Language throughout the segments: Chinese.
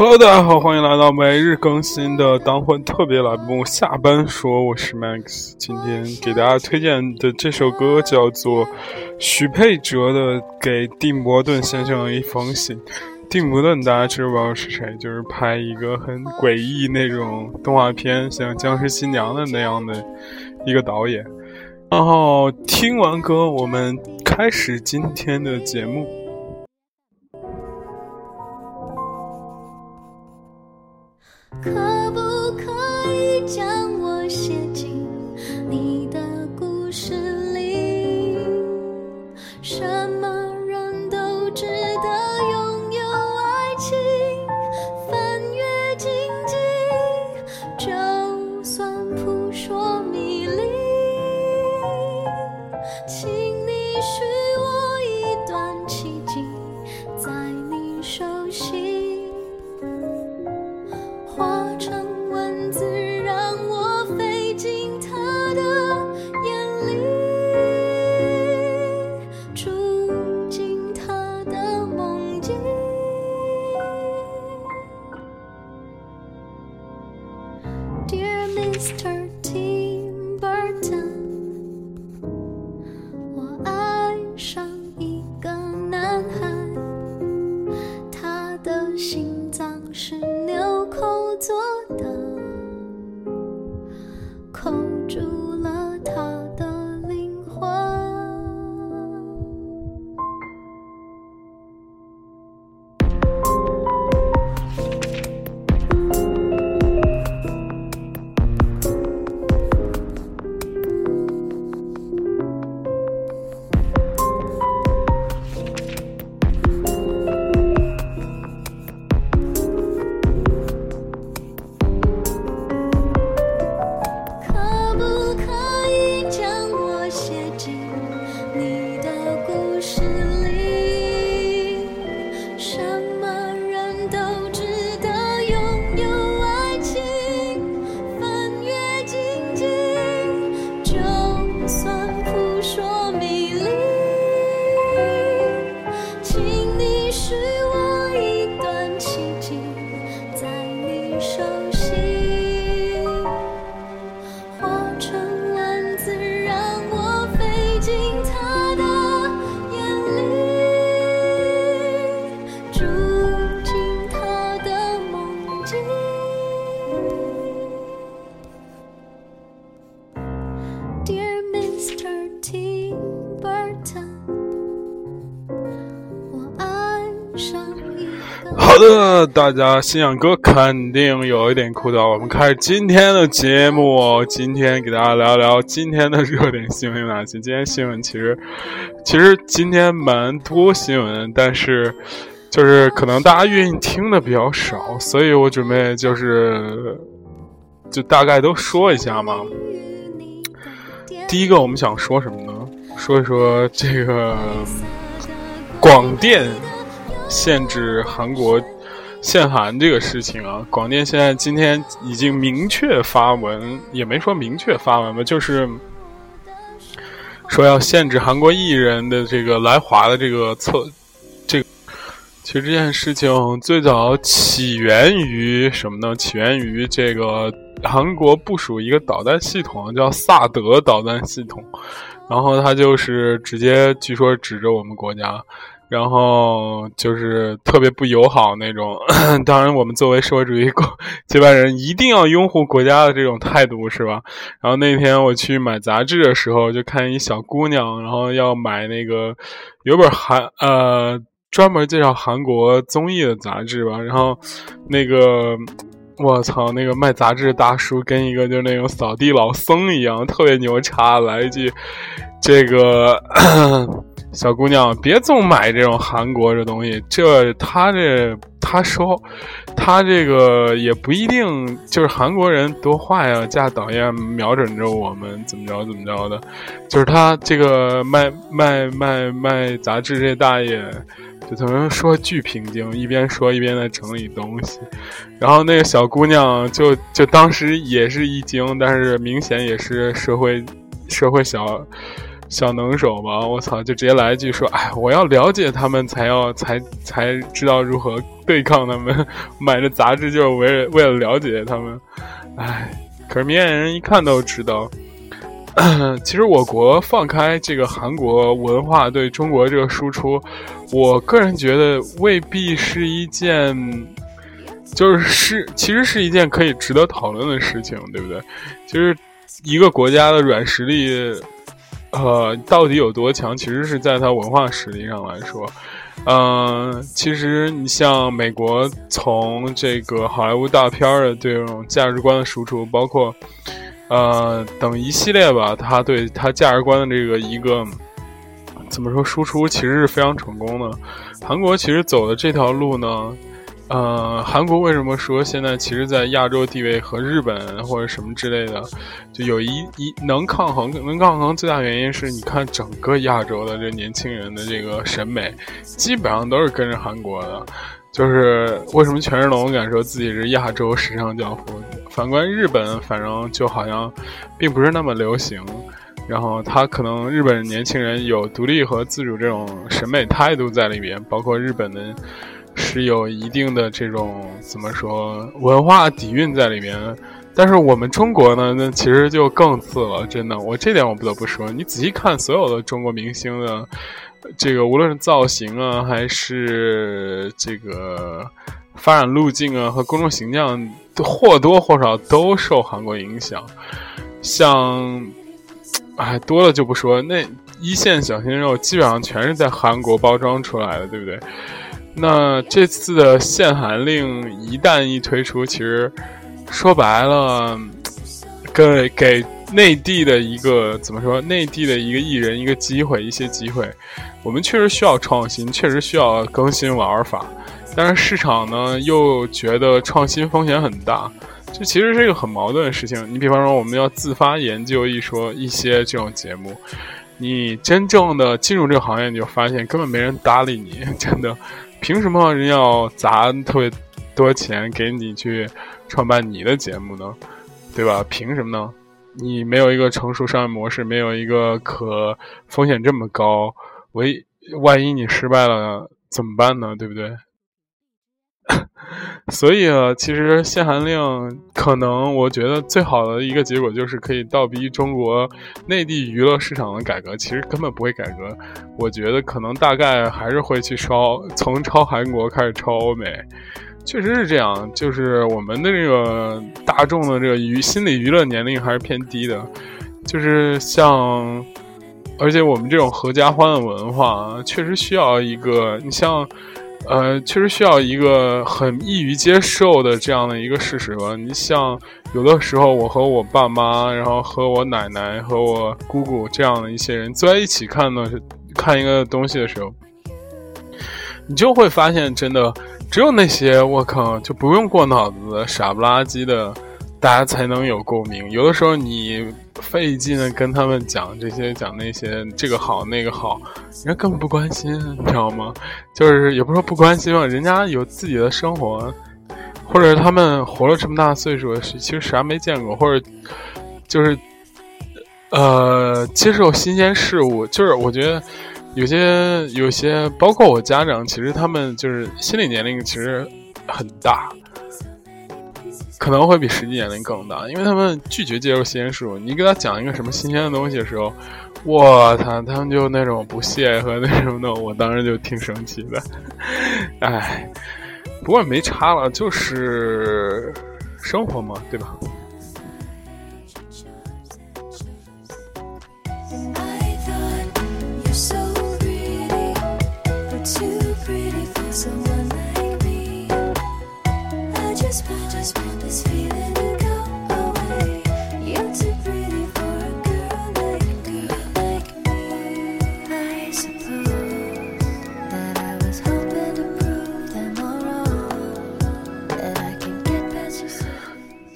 Hello，大家好，欢迎来到每日更新的当婚特别栏目。下班说，我是 Max，今天给大家推荐的这首歌叫做许佩哲的《给蒂姆·顿先生的一封信》。蒂姆·顿大家知不知道是谁？就是拍一个很诡异那种动画片，像《僵尸新娘》的那样的一个导演。然后听完歌，我们开始今天的节目。可不可以将大家信仰哥肯定有一点枯燥。我们开始今天的节目，今天给大家聊聊今天的热点新闻有哪些。今天新闻其实，其实今天蛮多新闻，但是就是可能大家愿意听的比较少，所以我准备就是就大概都说一下嘛。第一个，我们想说什么呢？说一说这个广电。限制韩国限韩这个事情啊，广电现在今天已经明确发文，也没说明确发文吧，就是说要限制韩国艺人的这个来华的这个策这个。其实这件事情最早起源于什么呢？起源于这个韩国部署一个导弹系统，叫萨德导弹系统，然后他就是直接据说指着我们国家。然后就是特别不友好那种，当然我们作为社会主义国接班人，一定要拥护国家的这种态度，是吧？然后那天我去买杂志的时候，就看一小姑娘，然后要买那个有本韩呃专门介绍韩国综艺的杂志吧，然后那个我操，那个卖杂志的大叔跟一个就是那种扫地老僧一样，特别牛叉，来一句这个。小姑娘，别总买这种韩国的东西。这他这他说，他这个也不一定就是韩国人多坏呀，架导演瞄准着我们怎么着怎么着的。就是他这个卖卖卖卖杂志这大爷，就他们说巨平静，一边说一边在整理东西。然后那个小姑娘就就当时也是一惊，但是明显也是社会社会小。小能手吧，我操，就直接来一句说，哎，我要了解他们，才要才才知道如何对抗他们。买的杂志就是为为了了解他们，哎，可是明眼人一看都知道。其实我国放开这个韩国文化对中国这个输出，我个人觉得未必是一件，就是是其实是一件可以值得讨论的事情，对不对？其实一个国家的软实力，呃，到底有多强，其实是在它文化实力上来说。嗯，其实你像美国，从这个好莱坞大片的这种价值观的输出，包括。呃，等一系列吧，他对他价值观的这个一个怎么说输出，其实是非常成功的。韩国其实走的这条路呢，呃，韩国为什么说现在其实，在亚洲地位和日本或者什么之类的，就有一一能抗衡，能抗衡最大原因是你看整个亚洲的这年轻人的这个审美，基本上都是跟着韩国的。就是为什么权志龙敢说自己是亚洲时尚教父？反观日本，反正就好像并不是那么流行。然后他可能日本年轻人有独立和自主这种审美态度在里边，包括日本的是有一定的这种怎么说文化底蕴在里面。但是我们中国呢，那其实就更次了，真的。我这点我不得不说，你仔细看所有的中国明星的。这个无论是造型啊，还是这个发展路径啊，和公众形象，都或多或少都受韩国影响。像，哎，多了就不说，那一线小鲜肉基本上全是在韩国包装出来的，对不对？那这次的限韩令一旦一推出，其实说白了，给给。内地的一个怎么说？内地的一个艺人一个机会，一些机会，我们确实需要创新，确实需要更新玩法，但是市场呢又觉得创新风险很大，这其实是一个很矛盾的事情。你比方说，我们要自发研究一说一些这种节目，你真正的进入这个行业，你就发现根本没人搭理你，真的，凭什么人要砸特别多钱给你去创办你的节目呢？对吧？凭什么呢？你没有一个成熟商业模式，没有一个可风险这么高，唯万一你失败了怎么办呢？对不对？所以啊，其实限韩令可能我觉得最好的一个结果就是可以倒逼中国内地娱乐市场的改革，其实根本不会改革。我觉得可能大概还是会去抄，从抄韩国开始抄欧美。确实是这样，就是我们的这个大众的这个娱心理娱乐年龄还是偏低的，就是像，而且我们这种合家欢的文化，确实需要一个，你像，呃，确实需要一个很易于接受的这样的一个事实吧。你像有的时候，我和我爸妈，然后和我奶奶和我姑姑这样的一些人坐在一起看呢，看一个东西的时候，你就会发现，真的。只有那些我靠就不用过脑子的傻不拉几的，大家才能有共鸣。有的时候你费劲的跟他们讲这些讲那些，这个好那个好，人家根本不关心，你知道吗？就是也不说不关心吧，人家有自己的生活，或者他们活了这么大岁数，其实啥没见过，或者就是呃接受新鲜事物，就是我觉得。有些有些，包括我家长，其实他们就是心理年龄其实很大，可能会比实际年龄更大，因为他们拒绝接受新鲜事物。你给他讲一个什么新鲜的东西的时候，我操，他们就那种不屑和那什么的，我当时就挺生气的。哎，不过没差了，就是生活嘛，对吧？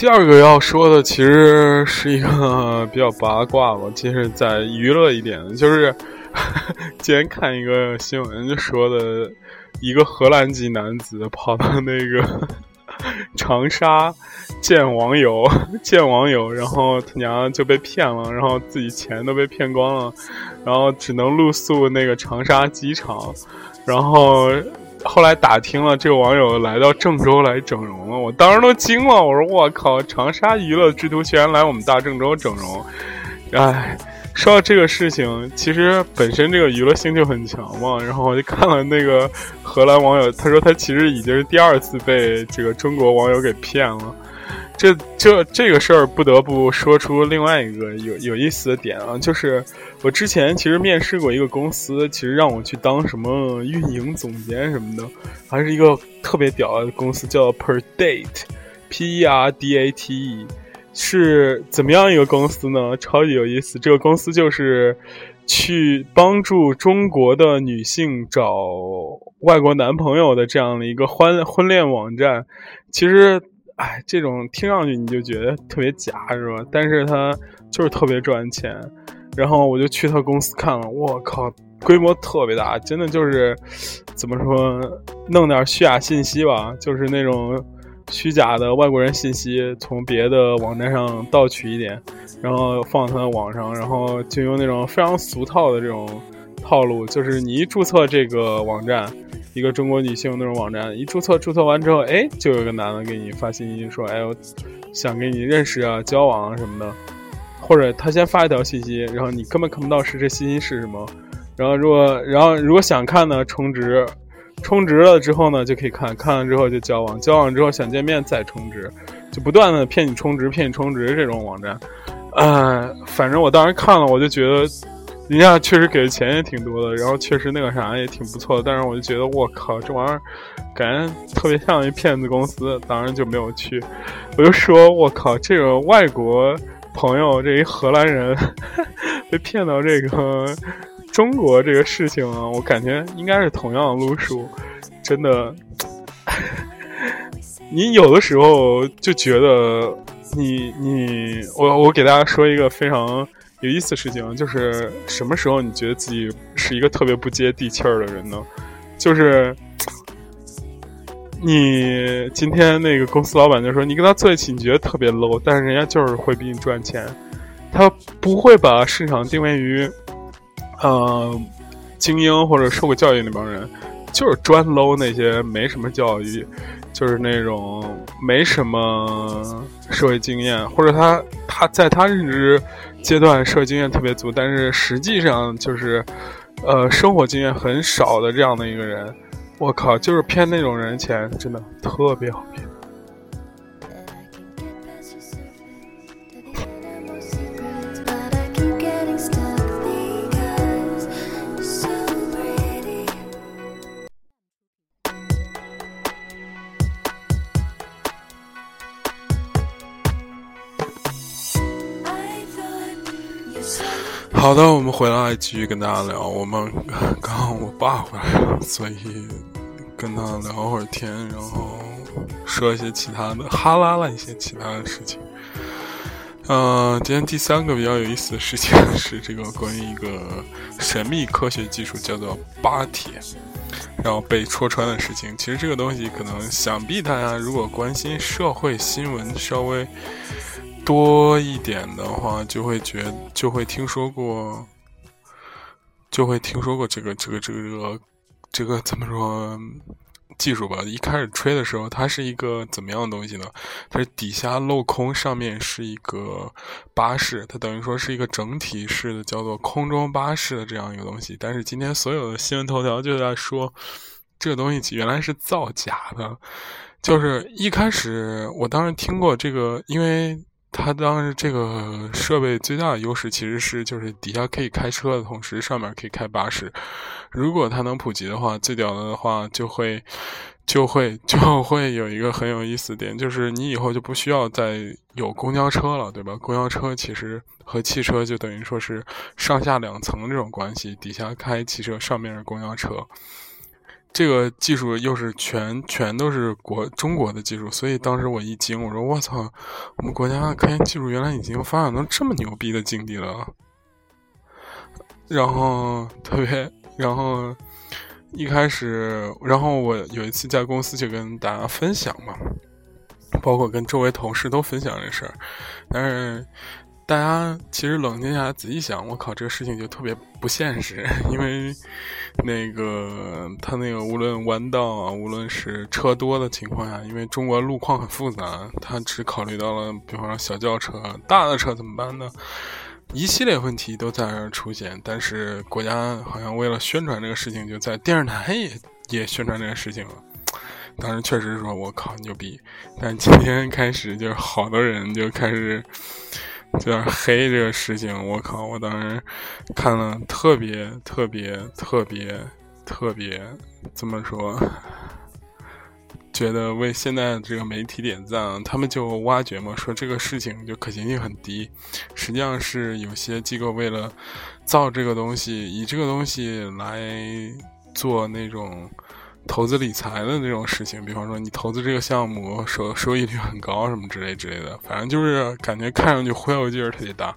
第二个要说的其实是一个比较八卦吧，其实再娱乐一点，就是 今天看一个新闻，就说的一个荷兰籍男子跑到那个 长沙见网友，见网友，然后他娘就被骗了，然后自己钱都被骗光了，然后只能露宿那个长沙机场，然后后来打听了，这个网友来到郑州来整容了，我当时都惊了，我说我靠，长沙娱乐之徒居然来我们大郑州整容，哎。说到这个事情，其实本身这个娱乐性就很强嘛。然后我就看了那个荷兰网友，他说他其实已经是第二次被这个中国网友给骗了。这这这个事儿不得不说出另外一个有有意思的点啊，就是我之前其实面试过一个公司，其实让我去当什么运营总监什么的，还是一个特别屌的公司，叫 Per Date，P E R D A T E。是怎么样一个公司呢？超级有意思。这个公司就是去帮助中国的女性找外国男朋友的这样的一个婚婚恋网站。其实，哎，这种听上去你就觉得特别假，是吧？但是他就是特别赚钱。然后我就去他公司看了，我靠，规模特别大，真的就是怎么说，弄点虚假信息吧，就是那种。虚假的外国人信息从别的网站上盗取一点，然后放他的网上，然后就用那种非常俗套的这种套路，就是你一注册这个网站，一个中国女性那种网站，一注册，注册完之后，哎，就有个男的给你发信息说，哎，我想跟你认识啊，交往啊什么的，或者他先发一条信息，然后你根本看不到是这信息是什么，然后如果然后如果想看呢，充值。充值了之后呢，就可以看看了之后就交往，交往之后想见面再充值，就不断的骗你充值，骗你充值这种网站。呃，反正我当时看了，我就觉得人家确实给的钱也挺多的，然后确实那个啥也挺不错的。但是我就觉得我靠，这玩意儿感觉特别像一骗子公司，当然就没有去。我就说我靠，这个外国朋友，这一荷兰人被骗到这个。中国这个事情啊，我感觉应该是同样的路数，真的。你有的时候就觉得，你你我我给大家说一个非常有意思的事情，就是什么时候你觉得自己是一个特别不接地气儿的人呢？就是你今天那个公司老板就说你跟他坐一起，你觉得特别 low，但是人家就是会比你赚钱，他不会把市场定位于。呃，精英或者受过教育那帮人，就是专 low 那些没什么教育，就是那种没什么社会经验，或者他他在他认知阶段社会经验特别足，但是实际上就是呃生活经验很少的这样的一个人。我靠，就是骗那种人钱，真的特别好骗。好的，我们回来继续跟大家聊。我们刚刚我爸回来了，所以跟他聊会儿天，然后说一些其他的，哈拉了一些其他的事情。嗯，今天第三个比较有意思的事情是这个关于一个神秘科学技术，叫做巴铁，然后被戳穿的事情。其实这个东西可能想必大家如果关心社会新闻，稍微。多一点的话，就会觉就会听说过，就会听说过这个这个这个这个这个怎么说技术吧？一开始吹的时候，它是一个怎么样的东西呢？它是底下镂空，上面是一个巴士，它等于说是一个整体式的，叫做空中巴士的这样一个东西。但是今天所有的新闻头条就在说，这个东西原来是造假的。就是一开始我当时听过这个，因为。它当时这个设备最大的优势其实是，就是底下可以开车的同时，上面可以开巴士。如果它能普及的话，最屌的话就会，就会就会有一个很有意思点，就是你以后就不需要再有公交车了，对吧？公交车其实和汽车就等于说是上下两层这种关系，底下开汽车，上面是公交车。这个技术又是全全都是国中国的技术，所以当时我一惊，我说我操，我们国家科研技术原来已经发展到这么牛逼的境地了。然后特别，然后一开始，然后我有一次在公司就跟大家分享嘛，包括跟周围同事都分享这事儿，但是。大家其实冷静下来仔细想，我靠，这个事情就特别不现实，因为那个他那个无论弯道啊，无论是车多的情况下，因为中国路况很复杂，他只考虑到了，比方说小轿车，大的车怎么办呢？一系列问题都在这儿出现，但是国家好像为了宣传这个事情，就在电视台也也宣传这个事情了。当时确实说我靠牛逼，但今天开始就是好多人就开始。有点黑这个事情，我靠！我当时看了特别特别特别特别，怎么说？觉得为现在这个媒体点赞，他们就挖掘嘛，说这个事情就可行性很低。实际上是有些机构为了造这个东西，以这个东西来做那种。投资理财的那种事情，比方说你投资这个项目收收益率很高什么之类之类的，反正就是感觉看上去忽悠劲儿特别大。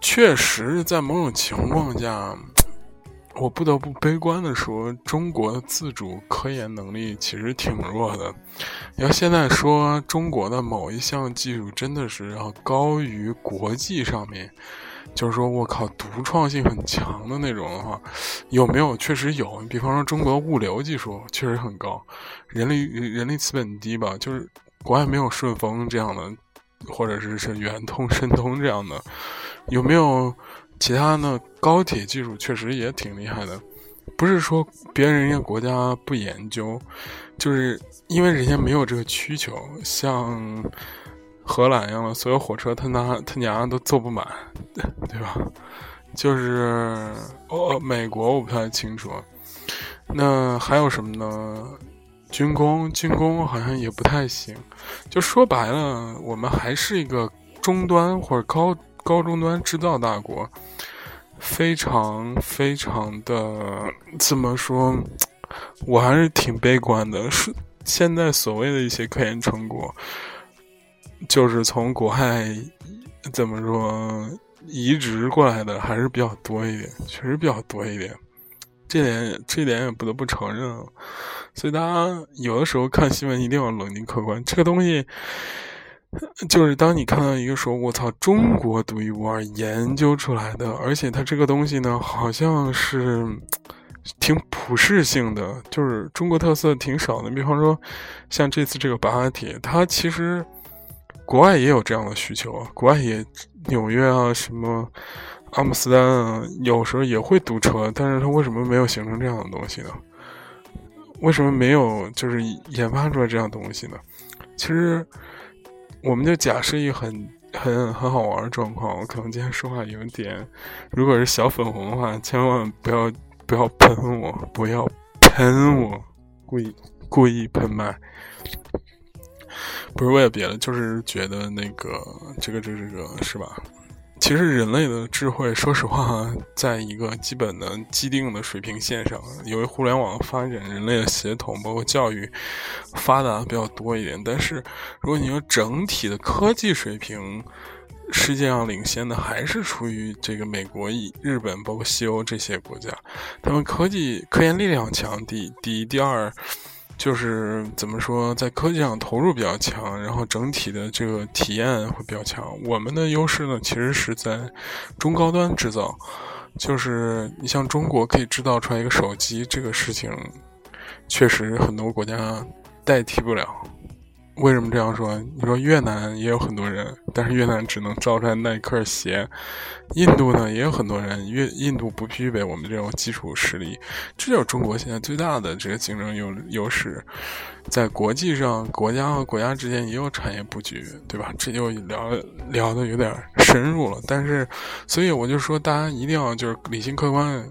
确实，在某种情况下，我不得不悲观的说，中国的自主科研能力其实挺弱的。要现在说中国的某一项技术真的是要高于国际上面。就是说，我靠，独创性很强的那种的话，有没有？确实有。比方说，中国物流技术确实很高，人力人力资本低吧？就是国外没有顺丰这样的，或者是是圆通、申通这样的。有没有其他的高铁技术？确实也挺厉害的。不是说别人家国家不研究，就是因为人家没有这个需求。像。荷兰一样的，所有火车他拿他娘都坐不满，对吧？就是哦，美国我不太清楚。那还有什么呢？军工，军工好像也不太行。就说白了，我们还是一个中端或者高高中端制造大国，非常非常的怎么说？我还是挺悲观的。是现在所谓的一些科研成果。就是从国外怎么说移植过来的还是比较多一点，确实比较多一点，这点这点也不得不承认啊。所以大家有的时候看新闻一定要冷静客观。这个东西就是当你看到一个说“我操，中国独一无二研究出来的”，而且它这个东西呢，好像是挺普适性的，就是中国特色挺少的。比方说像这次这个巴铁，它其实。国外也有这样的需求啊，国外也纽约啊，什么阿姆斯丹啊，有时候也会堵车，但是它为什么没有形成这样的东西呢？为什么没有就是研发出来这样东西呢？其实，我们就假设一很很很好玩的状况，我可能今天说话有点，如果是小粉红的话，千万不要不要喷我，不要喷我，故意故意喷麦。不是为了别的，就是觉得那个这个这这个是吧？其实人类的智慧，说实话，在一个基本的既定的水平线上。由于互联网发展，人类的协同包括教育发达比较多一点。但是，如果你说整体的科技水平，世界上领先的还是处于这个美国、日本包括西欧这些国家，他们科技科研力量强。第第一、第二。就是怎么说，在科技上投入比较强，然后整体的这个体验会比较强。我们的优势呢，其实是在中高端制造。就是你像中国可以制造出来一个手机，这个事情确实很多国家代替不了。为什么这样说？你说越南也有很多人，但是越南只能造出来耐克鞋；印度呢也有很多人，越印度不具备我们这种基础实力。这就是中国现在最大的这个竞争优优势。在国际上，国家和国家之间也有产业布局，对吧？这就聊聊的有点深入了。但是，所以我就说，大家一定要就是理性客观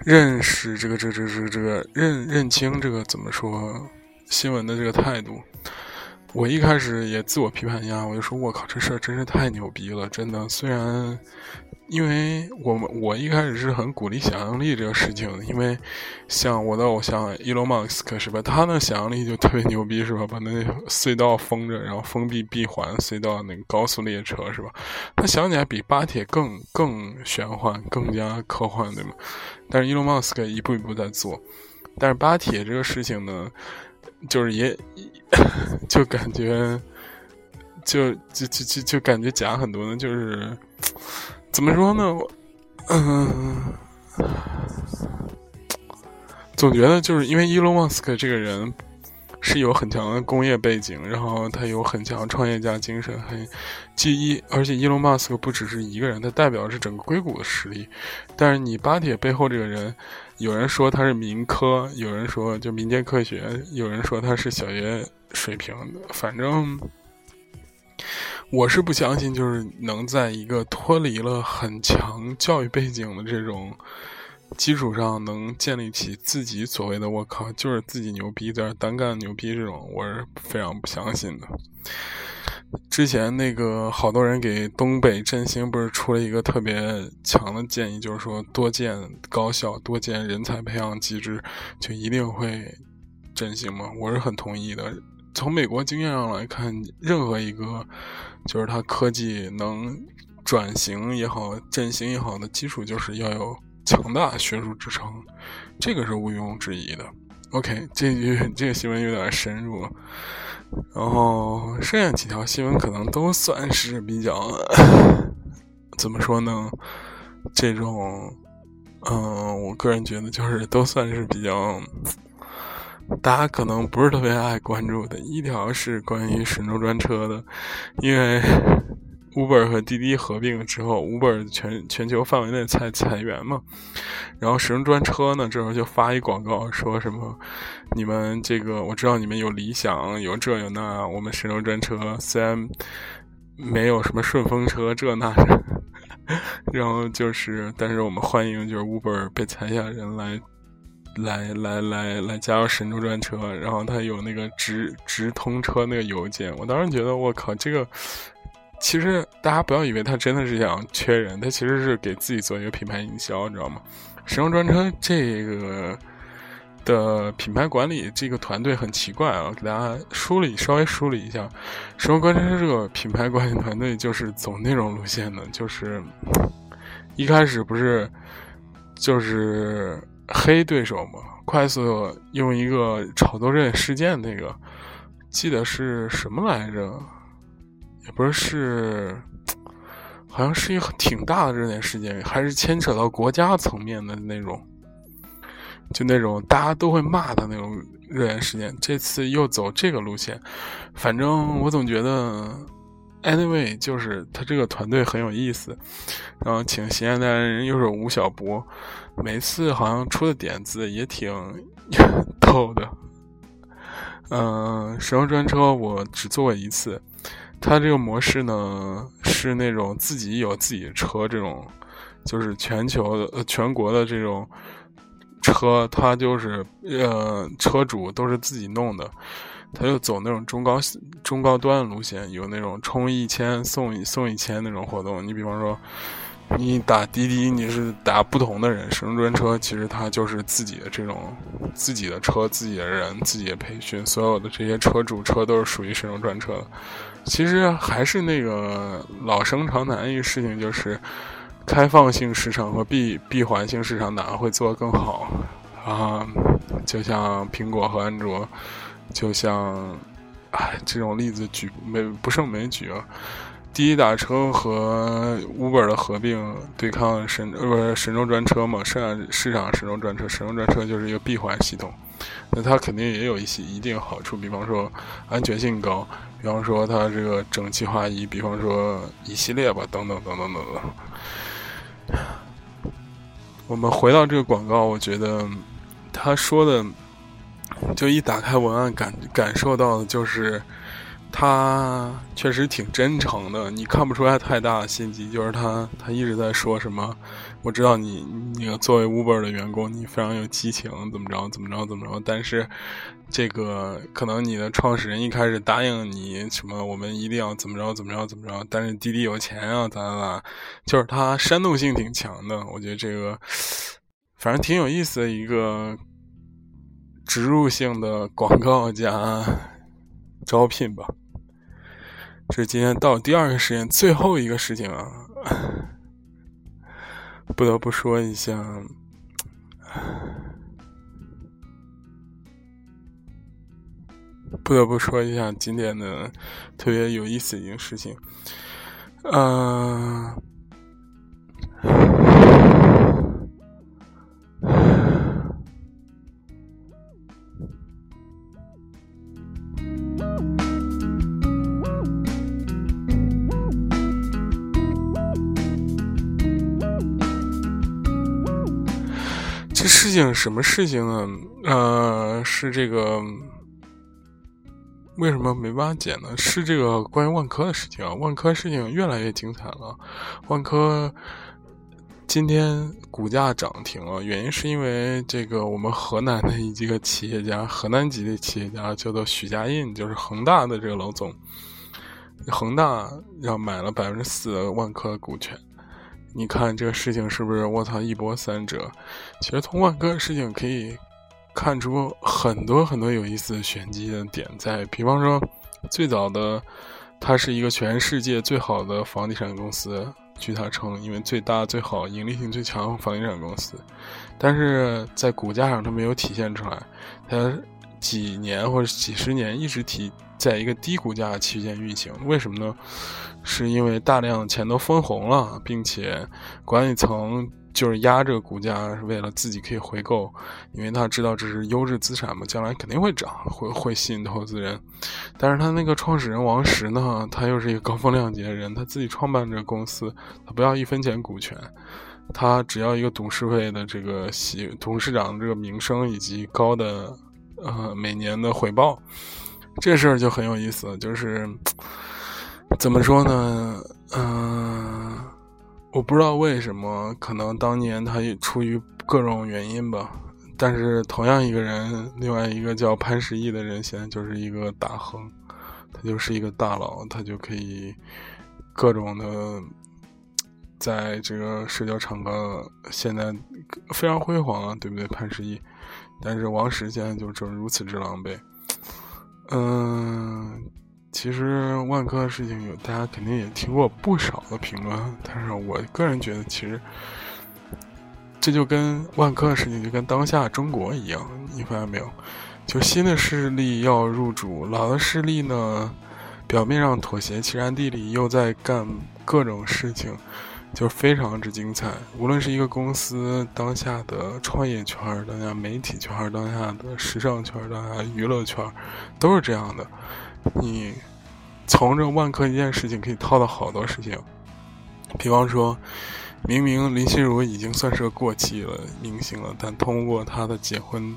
认识这个这这这这个认认清这个怎么说新闻的这个态度。我一开始也自我批判一下，我就说：“我靠，这事儿真是太牛逼了！真的，虽然，因为我们我一开始是很鼓励想象力这个事情，因为像我的偶像伊隆马斯克是吧？他那想象力就特别牛逼是吧？把那隧道封着，然后封闭闭环隧道那个高速列车是吧？他想起来比巴铁更更玄幻，更加科幻对吗？但是伊隆马斯克一步一步在做，但是巴铁这个事情呢？”就是也 就感觉就就就就就感觉假很多呢，就是怎么说呢？嗯，总觉得就是因为伊隆马斯克这个人。是有很强的工业背景，然后他有很强创业家精神，很记忆，而且伊隆马斯克不只是一个人，他代表的是整个硅谷的实力。但是你巴铁背后这个人，有人说他是民科，有人说就民间科学，有人说他是小学水平的，反正我是不相信，就是能在一个脱离了很强教育背景的这种。基础上能建立起自己所谓的“我靠”，就是自己牛逼，在单干牛逼这种，我是非常不相信的。之前那个好多人给东北振兴不是出了一个特别强的建议，就是说多建高校，多建人才培养机制，就一定会振兴吗？我是很同意的。从美国经验上来看，任何一个就是它科技能转型也好，振兴也好的基础，就是要有。强大学术支撑，这个是毋庸置疑的。OK，这句这个新闻有点深入，然后剩下几条新闻可能都算是比较怎么说呢？这种，嗯，我个人觉得就是都算是比较大家可能不是特别爱关注的。一条是关于神州专车的，因为。Uber 和滴滴合并之后，Uber 全全球范围内裁裁员嘛，然后神州专车呢，这时候就发一广告，说什么，你们这个我知道你们有理想，有这有那，我们神州专车虽然没有什么顺风车这那，然后就是，但是我们欢迎就是 Uber 被裁下人来，来来来来加入神州专车，然后他有那个直直通车那个邮件，我当时觉得我靠这个。其实大家不要以为他真的是想缺人，他其实是给自己做一个品牌营销，你知道吗？神州专车这个的品牌管理这个团队很奇怪啊，给大家梳理稍微梳理一下，神州专车这个品牌管理团队就是走那种路线的，就是 一开始不是就是黑对手嘛，快速用一个炒作热点事件那个，记得是什么来着？也不是，好像是一个挺大的热点事件，还是牵扯到国家层面的那种，就那种大家都会骂的那种热点事件。这次又走这个路线，反正我总觉得，anyway，就是他这个团队很有意思。然后请闲言代言人又是吴晓波，每次好像出的点子也挺 逗的。嗯，神州专车我只坐过一次。它这个模式呢，是那种自己有自己的车，这种就是全球的、呃全国的这种车，它就是呃车主都是自己弄的，他就走那种中高中高端的路线，有那种充一千送一送一千那种活动。你比方说，你打滴滴，你是打不同的人，神州专车其实它就是自己的这种自己的车、自己的人、自己的培训，所有的这些车主车都是属于神州专车的。其实还是那个老生常谈一个事情，就是开放性市场和闭闭环性市场哪个会做得更好啊？就像苹果和安卓，就像哎这种例子举没不胜枚举啊。滴滴打车和 Uber 的合并对抗神呃不是神州专车嘛？剩下市场神州专车，神州专车就是一个闭环系统，那它肯定也有一些一定好处，比方说安全性高。比方说，它这个整齐划一，比方说一系列吧，等等等等等等。我们回到这个广告，我觉得他说的，就一打开文案，感感受到的就是。他确实挺真诚的，你看不出来太大的心机。就是他，他一直在说什么。我知道你，你作为 Uber 的员工，你非常有激情，怎么着，怎么着，怎么着。但是，这个可能你的创始人一开始答应你什么，我们一定要怎么着，怎么着，怎么着。但是滴滴有钱啊，咋咋咋，就是他煽动性挺强的。我觉得这个，反正挺有意思的一个植入性的广告加招聘吧。这是今天到第二个实验，最后一个事情啊，不得不说一下，不得不说一下今天的特别有意思一件事情，嗯。这事情什么事情呢？呃，是这个为什么没办法解呢？是这个关于万科的事情啊！万科事情越来越精彩了。万科今天股价涨停了，原因是因为这个我们河南的一个企业家，河南籍的企业家叫做许家印，就是恒大的这个老总，恒大要买了百分之四的万科的股权。你看这个事情是不是我操一波三折？其实从万科的事情可以看出很多很多有意思的玄机的点在。比方说，最早的它是一个全世界最好的房地产公司，据他称，因为最大最好、盈利性最强房地产公司，但是在股价上它没有体现出来。它几年或者几十年一直体在一个低股价区间运行，为什么呢？是因为大量的钱都分红了，并且管理层就是压着股价，是为了自己可以回购，因为他知道这是优质资产嘛，将来肯定会涨，会会吸引投资人。但是他那个创始人王石呢，他又是一个高风亮节的人，他自己创办这个公司，他不要一分钱股权，他只要一个董事会的这个席董事长这个名声以及高的呃每年的回报。这事儿就很有意思，就是。怎么说呢？嗯，我不知道为什么，可能当年他也出于各种原因吧。但是同样一个人，另外一个叫潘石屹的人，现在就是一个大亨，他就是一个大佬，他就可以各种的在这个社交场合，现在非常辉煌啊，对不对？潘石屹，但是王石现在就这如此之狼狈，嗯。其实万科的事情有，大家肯定也听过不少的评论，但是我个人觉得，其实这就跟万科的事情就跟当下中国一样，你发现没有？就新的势力要入主，老的势力呢，表面上妥协，其实暗地里又在干各种事情，就非常之精彩。无论是一个公司当下的创业圈，当下媒体圈，当下的时尚圈，当下娱乐圈，都是这样的。你从这万科一件事情可以套到好多事情，比方说，明明林心如已经算是个过气了明星了，但通过她的结婚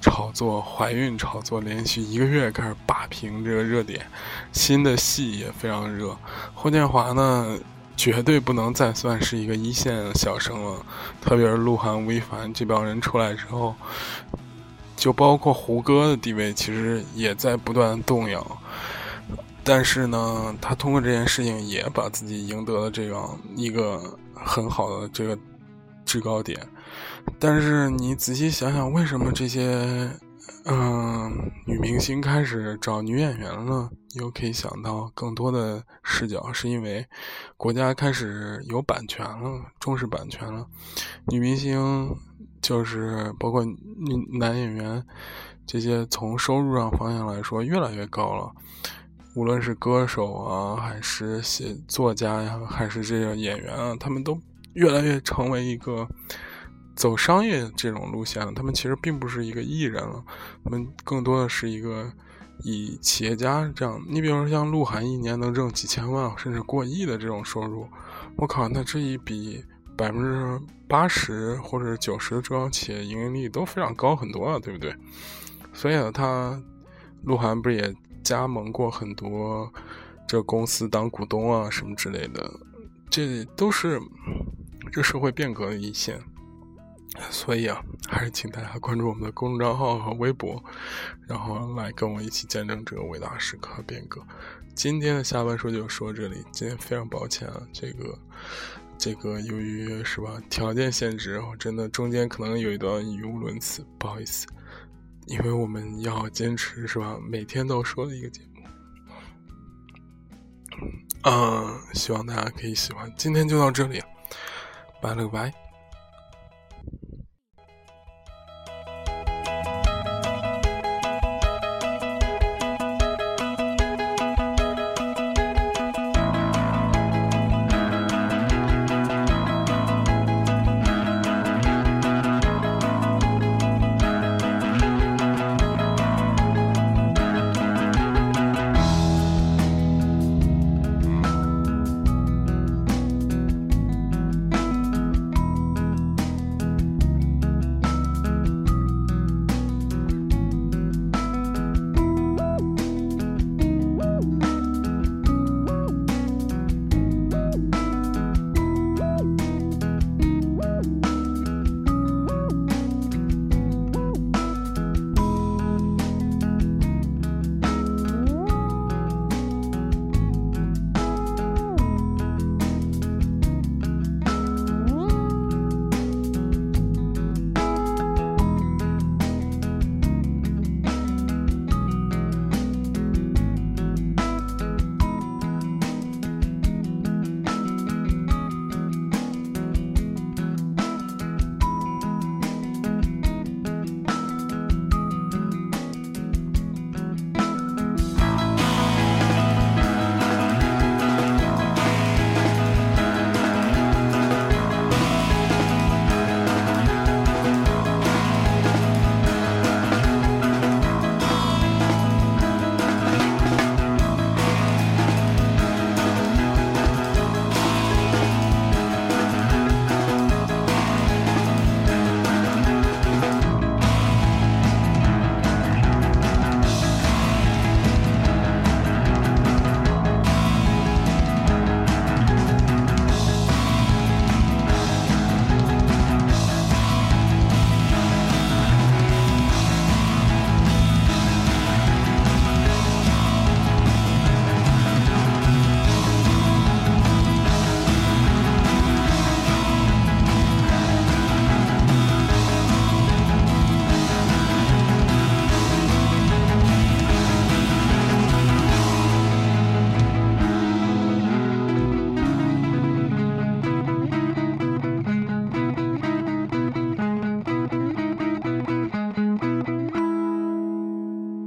炒作、怀孕炒作，连续一个月开始霸屏这个热点，新的戏也非常热。霍建华呢，绝对不能再算是一个一线小生了，特别是鹿晗、吴亦凡这帮人出来之后。就包括胡歌的地位，其实也在不断动摇。但是呢，他通过这件事情也把自己赢得了这样一个很好的这个制高点。但是你仔细想想，为什么这些嗯女明星开始找女演员了呢？又可以想到更多的视角，是因为国家开始有版权了，重视版权了，女明星。就是包括男演员这些，从收入上方向来说越来越高了。无论是歌手啊，还是写作家呀，还是这个演员啊，他们都越来越成为一个走商业这种路线了。他们其实并不是一个艺人了，他们更多的是一个以企业家这样。你比如说像鹿晗，一年能挣几千万甚至过亿的这种收入，我靠，那这一笔。百分之八十或者九十的中小企业盈利都非常高很多了，对不对？所以呢，他鹿晗不是也加盟过很多这公司当股东啊什么之类的，这都是这社会变革的一线。所以啊，还是请大家关注我们的公众账号和微博，然后来跟我一起见证这个伟大时刻变革。今天的下半说就说这里，今天非常抱歉啊，这个。这个由于是吧条件限制，然后真的中间可能有一段语无伦次，不好意思，因为我们要坚持是吧每天都说的一个节目，嗯，希望大家可以喜欢，今天就到这里，拜了个拜。